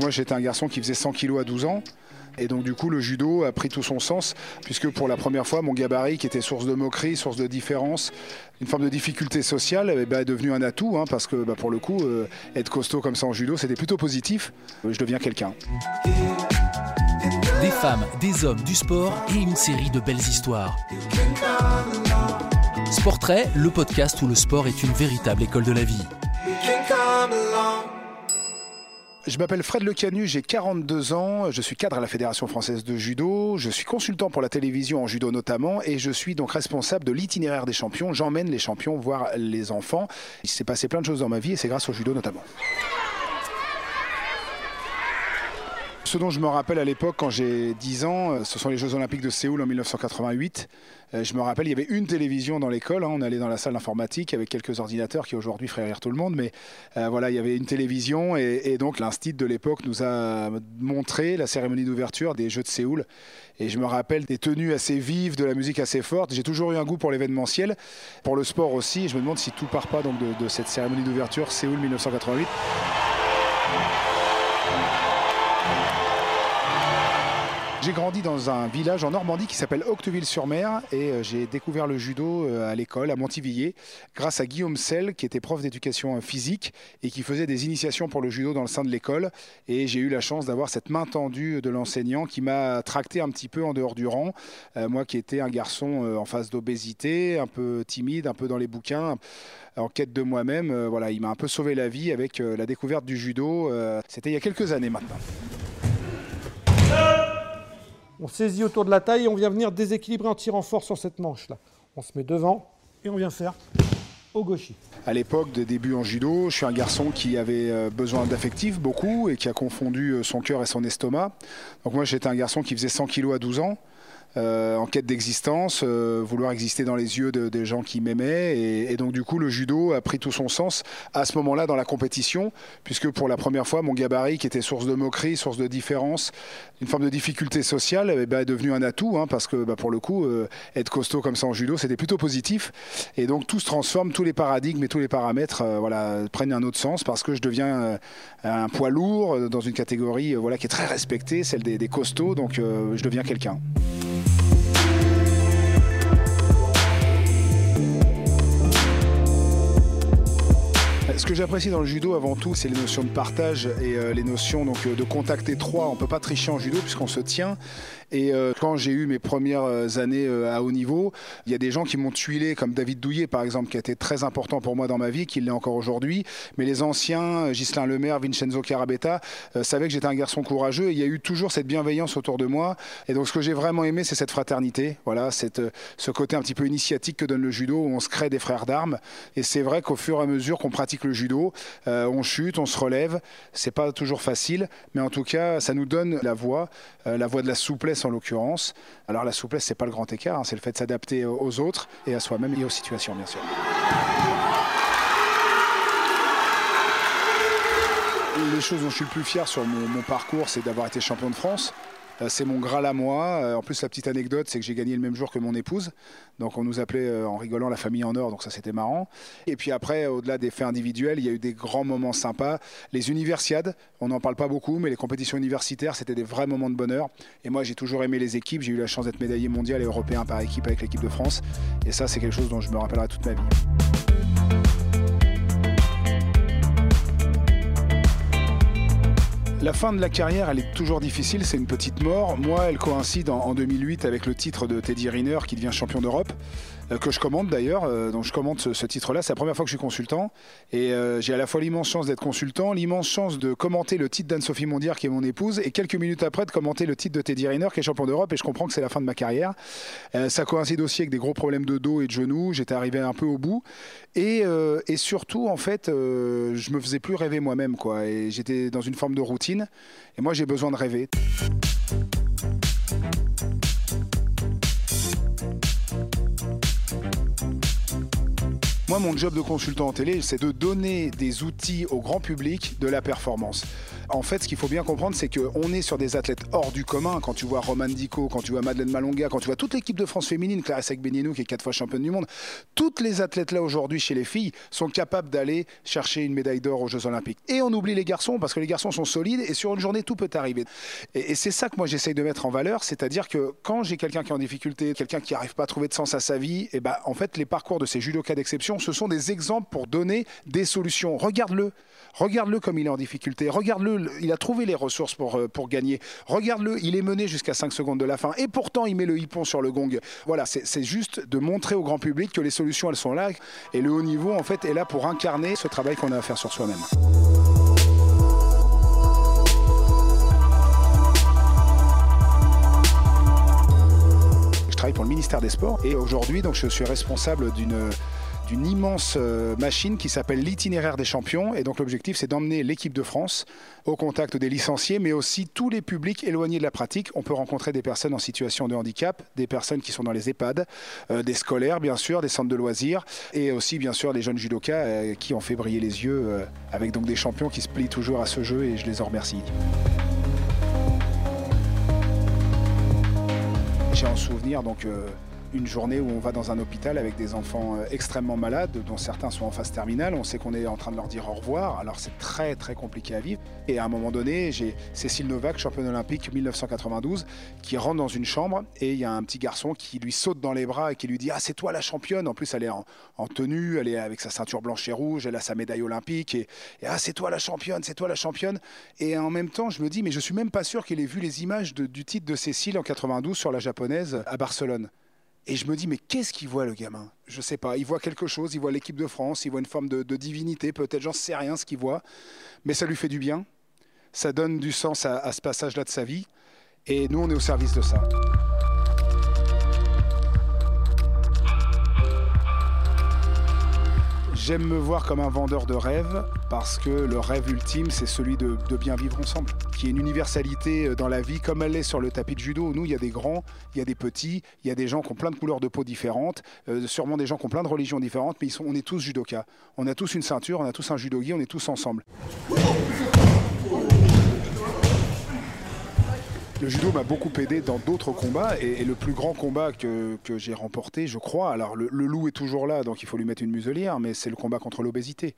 Moi, j'étais un garçon qui faisait 100 kilos à 12 ans. Et donc du coup, le judo a pris tout son sens, puisque pour la première fois, mon gabarit, qui était source de moquerie, source de différence, une forme de difficulté sociale, eh ben, est devenu un atout, hein, parce que bah, pour le coup, euh, être costaud comme ça en judo, c'était plutôt positif. Euh, je deviens quelqu'un. Des femmes, des hommes, du sport et une série de belles histoires. Sportrait, le podcast où le sport est une véritable école de la vie. Je m'appelle Fred Lecanu, j'ai 42 ans, je suis cadre à la Fédération française de judo, je suis consultant pour la télévision en judo notamment et je suis donc responsable de l'itinéraire des champions. J'emmène les champions voir les enfants. Il s'est passé plein de choses dans ma vie et c'est grâce au judo notamment. Ce dont je me rappelle à l'époque, quand j'ai 10 ans, euh, ce sont les Jeux Olympiques de Séoul en 1988. Euh, je me rappelle, il y avait une télévision dans l'école. Hein. on allait dans la salle d'informatique avec quelques ordinateurs qui aujourd'hui rire tout le monde. Mais euh, voilà, il y avait une télévision et, donc l'instit de l'époque nous a montré la cérémonie d'ouverture des Jeux de Séoul. Et je me rappelle des tenues assez vives, de la musique assez forte. J'ai toujours eu un goût pour l'événementiel, pour le sport aussi. je me demande si tout part pas donc de cette cérémonie d'ouverture Séoul 1988. J'ai grandi dans un village en Normandie qui s'appelle Octeville-sur-Mer et euh, j'ai découvert le judo euh, à l'école à Montivilliers grâce à Guillaume Sell qui était prof d'éducation physique et qui faisait des initiations pour le judo dans le sein de l'école et j'ai eu la chance d'avoir cette main tendue de l'enseignant qui m'a tracté un petit peu en dehors du rang. Euh, moi qui étais un garçon en phase d'obésité, un peu timide, un peu dans les bouquins en quête de moi-même. voilà, il m'a un peu sauvé la vie avec la découverte du judo. C'était il y a quelques années maintenant. On saisit autour de la taille et on vient venir déséquilibrer en tirant fort sur cette manche-là. On se met devant et on vient faire au gauchi. À l'époque de début en judo, je suis un garçon qui avait euh, besoin d'affectif beaucoup et qui a confondu euh, son cœur et son estomac. Donc moi j'étais un garçon qui faisait 100 kg à 12 ans. Euh, en quête d'existence, euh, vouloir exister dans les yeux des gens qui m'aimaient. Et, donc du coup, le judo a pris tout son sens à ce moment-là dans la compétition, puisque pour la première fois, mon gabarit, qui était source de moquerie, source de différence, une forme de difficulté sociale, eh ben, est devenu un atout, hein, parce que bah, pour le coup, euh, être costaud comme ça en judo, c'était plutôt positif. Et donc tout se transforme, tous les paradigmes et tous les paramètres prennent un autre sens, parce que je deviens un poids lourd dans une catégorie qui est très respectée, celle des costauds, donc je deviens quelqu'un. Ce que j'apprécie dans le judo avant tout, c'est les notions de partage et euh, les notions donc, euh, de contact étroit. On ne peut pas tricher en judo puisqu'on se tient. Et euh, quand j'ai eu mes premières années à haut niveau, il y a des gens qui m'ont tuilé, comme David Douillet par exemple, qui a été très important pour moi dans ma vie, qui l'est encore aujourd'hui. Mais les anciens, Ghislain Lemaire, Vincenzo Carabetta, savaient que j'étais un garçon courageux. Il y a eu toujours cette bienveillance autour de moi. Et donc ce que j'ai vraiment aimé, c'est cette fraternité. Voilà, ce côté un petit peu initiatique que donne le judo, où on se crée des frères d'armes. Et c'est vrai qu'au fur et à mesure qu'on pratique le judo. Euh, on chute, on se relève. C'est pas toujours facile, mais en tout cas, ça nous donne la voie, euh, la voie de la souplesse en l'occurrence. Alors la souplesse, c'est pas le grand écart, hein, c'est le fait de s'adapter aux autres et à soi-même et aux situations, bien sûr. Les choses dont je suis le plus fier sur mon parcours, c'est d'avoir été champion de France. Euh, c'est mon Graal à moi. Euh, en plus, la petite anecdote, c'est que j'ai gagné le même jour que mon épouse. Donc, on nous appelait euh, en rigolant la famille en or. Donc, ça, c'était marrant. Et puis après, au-delà des faits individuels, il y a eu des grands moments sympas. Les universiades, on n'en parle pas beaucoup, mais les compétitions universitaires, c'était des vrais moments de bonheur. Et moi, j'ai toujours aimé les équipes. J'ai eu la chance d'être médaillé mondial et européen par équipe avec l'équipe de France. Et ça, c'est quelque chose dont je me rappellerai toute ma vie. La fin de la carrière, elle est toujours difficile, c'est une petite mort. Moi, elle coïncide en, 2008 avec le titre de Teddy Riner qui devient champion d'Europe. Euh, que je commande d'ailleurs. Euh, donc je commande ce, titre-là. C'est la première fois que je suis consultant. Et euh, j'ai à la fois l'immense chance d'être consultant, l'immense chance de commenter le titre d'Anne-Sophie Mondière, qui est mon épouse, et quelques minutes après de commenter le titre de Teddy Riner, qui est champion d'Europe. Et je comprends que c'est la fin de ma carrière. ça coïncide aussi avec des gros problèmes de dos et de genoux. J'étais arrivé un peu au bout. Et, et surtout, en fait, je me faisais plus rêver moi-même. quoi. Et j'étais dans une forme de routine. Et moi, j'ai besoin de rêver. Mon job de consultant en télé, c'est de donner des outils au grand public de la performance. En fait, ce qu'il faut bien comprendre, c'est qu'on est sur des athlètes hors du commun. Quand tu vois Roman Dico, quand tu vois Madeleine Malonga, quand tu vois toute l'équipe de France féminine, Clarisse Benienou qui est quatre fois championne du monde, toutes les athlètes là aujourd'hui chez les filles sont capables d'aller chercher une médaille d'or aux Jeux Olympiques. Et on oublie les garçons parce que les garçons sont solides et sur une journée tout peut arriver. Et, c'est ça que moi j'essaye de mettre en valeur, c'est-à-dire que quand j'ai quelqu'un qui est en difficulté, quelqu'un qui n'arrive pas à trouver de sens à sa vie, et eh ben en fait les parcours de ces judokas d'exception, ce sont des exemples pour donner des solutions. Regarde-le. Regarde-le comme il est en difficulté. Regarde-le, il a trouvé les ressources pour, euh, pour gagner. Regarde-le, il est mené jusqu'à 5 secondes de la fin. Et pourtant, il met le hippon sur le gong. Voilà, c'est juste de montrer au grand public que les solutions, elles sont là. Et le haut niveau, en fait, est là pour incarner ce travail qu'on a à faire sur soi-même. Je travaille pour le ministère des Sports et aujourd'hui, je suis responsable d'une d'une immense euh, machine qui s'appelle l'itinéraire des champions. Et donc l'objectif, c'est d'emmener l'équipe de France au contact des licenciés, mais aussi tous les publics éloignés de la pratique. On peut rencontrer des personnes en situation de handicap, des personnes qui sont dans les EHPAD, euh, des scolaires, bien sûr, des centres de loisirs, et aussi, bien sûr, des jeunes judokas euh, qui ont fait briller les yeux avec donc des champions qui se plient toujours à ce jeu, et je les en remercie. J'ai en souvenir donc une journée où on va dans un hôpital avec des enfants euh, extrêmement malades, dont certains sont en phase terminale. On sait qu'on est en train de leur dire au revoir, alors c'est très très compliqué à vivre. Et à un moment donné, j'ai Cécile Novak, championne olympique 1992, qui rentre dans une chambre et il y a un petit garçon qui lui saute dans les bras et qui lui dit Ah, c'est toi la championne. En plus, elle est en, tenue, elle est avec sa ceinture blanche et rouge, elle a sa médaille olympique et, Ah, c'est toi la championne, c'est toi la championne. Et en même temps, je me dis Mais je suis même pas sûr qu'il ait vu les images du titre de Cécile en 92 sur la japonaise à Barcelone. Et je me dis, mais qu'est-ce qu'il voit le gamin? Je sais pas. Il voit quelque chose, il voit l'équipe de France, il voit une forme de, divinité, peut-être, j'en sais rien ce qu'il voit. Mais ça lui fait du bien. Ça donne du sens à ce passage-là de sa vie. Et nous, on est au service de ça. J'aime me voir comme un vendeur de rêves parce que le rêve ultime, c'est celui de, bien vivre ensemble. Qui est une universalité euh, dans la vie comme elle est sur le tapis de judo. Nous, il y a des grands, il y a des petits, il y a des gens qui ont plein de couleurs de peau différentes, euh, sûrement des gens qui ont plein de religions différentes, mais ils sont, on est tous judokas. On a tous une ceinture, on a tous un judogi, on est tous ensemble. Le judo m'a beaucoup aidé dans d'autres combats et, le plus grand combat que, j'ai remporté, je crois, alors le, loup est toujours là, donc il faut lui mettre une muselière, mais c'est le combat contre l'obésité.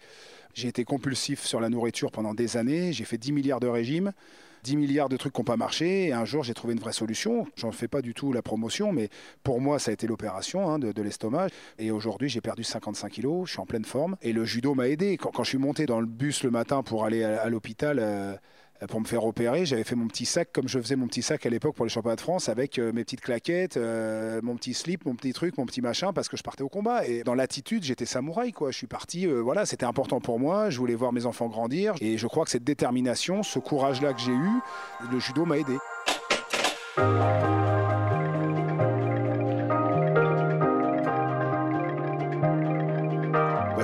J'ai été compulsif sur la nourriture pendant des années, j'ai fait 10 milliards de régimes. 10 milliards de trucs qui n'ont pas marché. Et un jour, j'ai trouvé une vraie solution. J'en fais pas du tout la promotion, mais pour moi, ça a été l'opération hein, de, l'estomac. Et aujourd'hui, j'ai perdu 55 kilos. Je suis en pleine forme. Et le judo m'a aidé. Quand, je suis monté dans le bus le matin pour aller à, l'hôpital, euh, pour me faire opérer, j'avais fait mon petit sac comme je faisais mon petit sac à l'époque pour les championnats de France avec euh, mes petites claquettes, euh, mon petit slip, mon petit truc, mon petit machin parce que je partais au combat. Et dans l'attitude, j'étais samouraï quoi, je suis parti voilà, c'était important pour moi, je voulais voir mes enfants grandir. Et je crois que cette détermination, ce courage là que j'ai eu, le judo m'a aidé.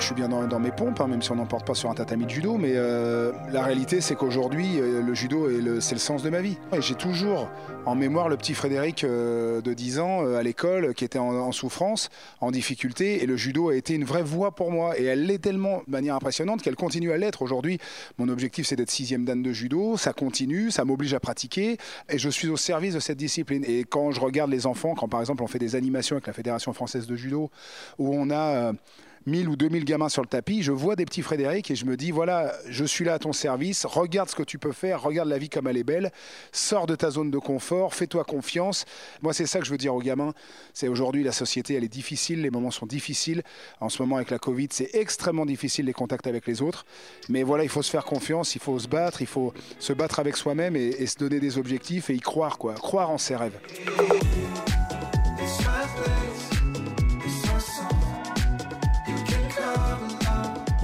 Je suis bien dans, mes pompes, hein, même si on n'en porte pas sur un tatami de judo. Mais euh, la réalité, c'est qu'aujourd'hui, euh, le judo, c'est le sens de ma vie. J'ai toujours en mémoire le petit Frédéric euh, de 10 ans à l'école qui était en, souffrance, en difficulté. Et le judo a été une vraie voie pour moi. Et elle l'est tellement de manière impressionnante qu'elle continue à l'être. Aujourd'hui, mon objectif, c'est d'être sixième dan de judo. Ça continue, ça m'oblige à pratiquer. Et je suis au service de cette discipline. Et quand je regarde les enfants, quand par exemple on fait des animations avec la Fédération française de judo, où on a 1000 ou 2000 gamins sur le tapis, je vois des petits Frédéric et je me dis voilà, je suis là à ton service, regarde ce que tu peux faire, regarde la vie comme elle est belle, sors de ta zone de confort, fais-toi confiance. Moi, c'est ça que je veux dire aux gamins. C'est aujourd'hui, la société, elle est difficile, les moments sont difficiles. En ce moment, avec la Covid, c'est extrêmement difficile les contacts avec les autres. Mais voilà, il faut se faire confiance, il faut se battre, il faut se battre avec soi-même et, et se donner des objectifs et y croire, quoi. Croire en ses rêves.